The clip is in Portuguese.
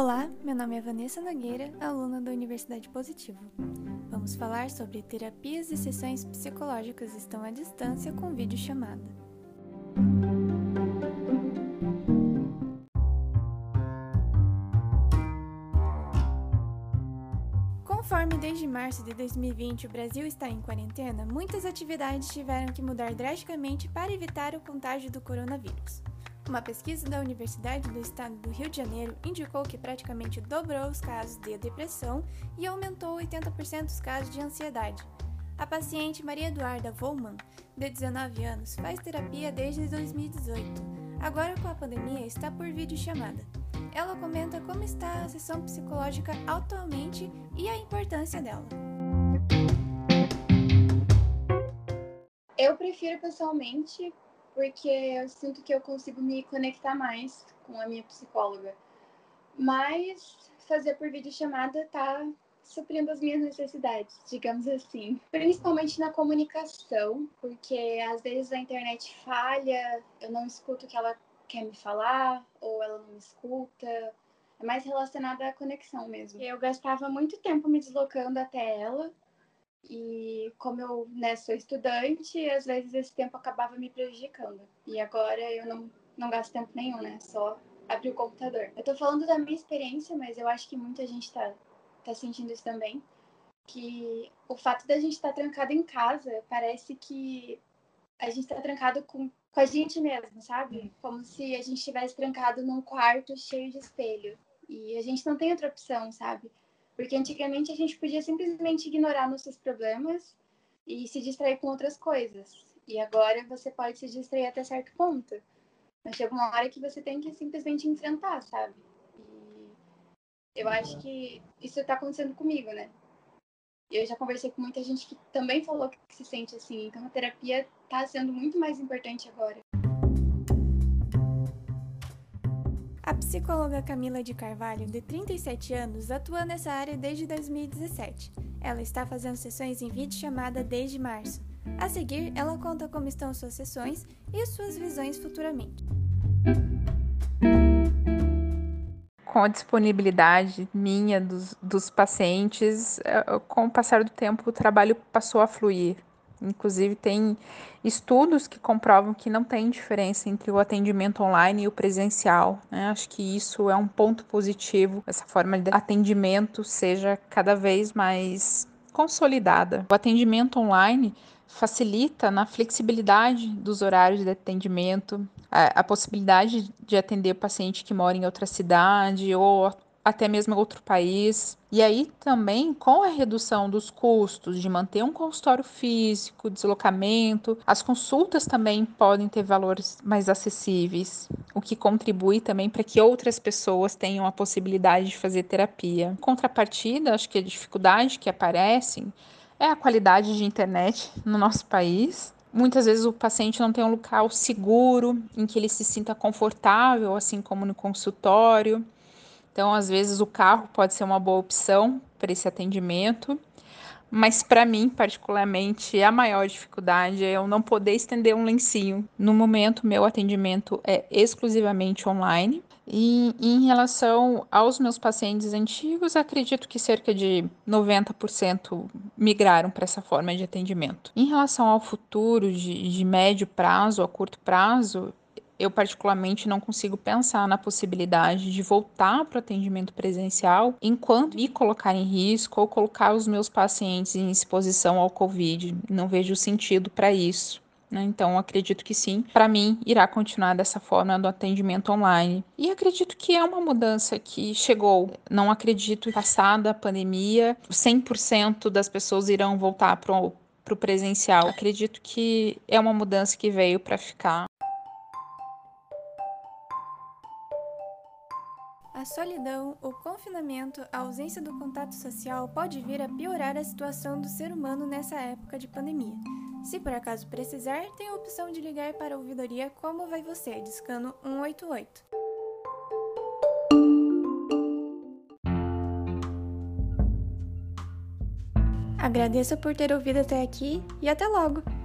Olá, meu nome é Vanessa Nogueira, aluna da Universidade Positivo. Vamos falar sobre terapias e sessões psicológicas estão à distância com videochamada. Conforme desde março de 2020 o Brasil está em quarentena, muitas atividades tiveram que mudar drasticamente para evitar o contágio do coronavírus. Uma pesquisa da Universidade do Estado do Rio de Janeiro indicou que praticamente dobrou os casos de depressão e aumentou 80% os casos de ansiedade. A paciente Maria Eduarda Volman, de 19 anos, faz terapia desde 2018. Agora, com a pandemia, está por videochamada. Ela comenta como está a sessão psicológica atualmente e a importância dela. Eu prefiro pessoalmente porque eu sinto que eu consigo me conectar mais com a minha psicóloga. Mas fazer por videochamada tá suprindo as minhas necessidades, digamos assim. Principalmente na comunicação, porque às vezes a internet falha, eu não escuto o que ela quer me falar, ou ela não me escuta. É mais relacionada à conexão mesmo. Eu gastava muito tempo me deslocando até ela, e como eu né, sou estudante, às vezes esse tempo acabava me prejudicando. E agora eu não, não gasto tempo nenhum, né? Só abrir o computador. Eu tô falando da minha experiência, mas eu acho que muita gente tá, tá sentindo isso também. Que o fato da gente estar tá trancado em casa parece que a gente tá trancado com, com a gente mesmo, sabe? Como se a gente estivesse trancado num quarto cheio de espelho. E a gente não tem outra opção, sabe? Porque antigamente a gente podia simplesmente ignorar nossos problemas e se distrair com outras coisas. E agora você pode se distrair até certo ponto. Mas chega uma hora que você tem que simplesmente enfrentar, sabe? E eu acho que isso está acontecendo comigo, né? Eu já conversei com muita gente que também falou que se sente assim. Então a terapia está sendo muito mais importante agora. A psicóloga Camila de Carvalho, de 37 anos, atua nessa área desde 2017. Ela está fazendo sessões em vídeo chamada desde março. A seguir, ela conta como estão suas sessões e suas visões futuramente. Com a disponibilidade minha dos, dos pacientes, eh, com o passar do tempo, o trabalho passou a fluir. Inclusive, tem estudos que comprovam que não tem diferença entre o atendimento online e o presencial. Né? Acho que isso é um ponto positivo, essa forma de atendimento seja cada vez mais consolidada. O atendimento online facilita na flexibilidade dos horários de atendimento, a, a possibilidade de atender o paciente que mora em outra cidade ou até mesmo outro país. E aí também com a redução dos custos de manter um consultório físico, deslocamento, as consultas também podem ter valores mais acessíveis, o que contribui também para que outras pessoas tenham a possibilidade de fazer terapia. Em contrapartida, acho que a dificuldade que aparece é a qualidade de internet no nosso país. Muitas vezes o paciente não tem um local seguro em que ele se sinta confortável, assim como no consultório. Então, às vezes, o carro pode ser uma boa opção para esse atendimento, mas para mim, particularmente, a maior dificuldade é eu não poder estender um lencinho. No momento, meu atendimento é exclusivamente online. E em relação aos meus pacientes antigos, acredito que cerca de 90% migraram para essa forma de atendimento. Em relação ao futuro, de, de médio prazo a curto prazo, eu particularmente não consigo pensar na possibilidade de voltar para o atendimento presencial enquanto me colocar em risco ou colocar os meus pacientes em exposição ao Covid. Não vejo sentido para isso. Né? Então, acredito que sim, para mim, irá continuar dessa forma do atendimento online. E acredito que é uma mudança que chegou. Não acredito que, passada a pandemia, 100% das pessoas irão voltar para o presencial. Acredito que é uma mudança que veio para ficar. A solidão, o confinamento, a ausência do contato social pode vir a piorar a situação do ser humano nessa época de pandemia. Se por acaso precisar, tem a opção de ligar para a ouvidoria Como Vai Você, discando 188. Agradeço por ter ouvido até aqui e até logo!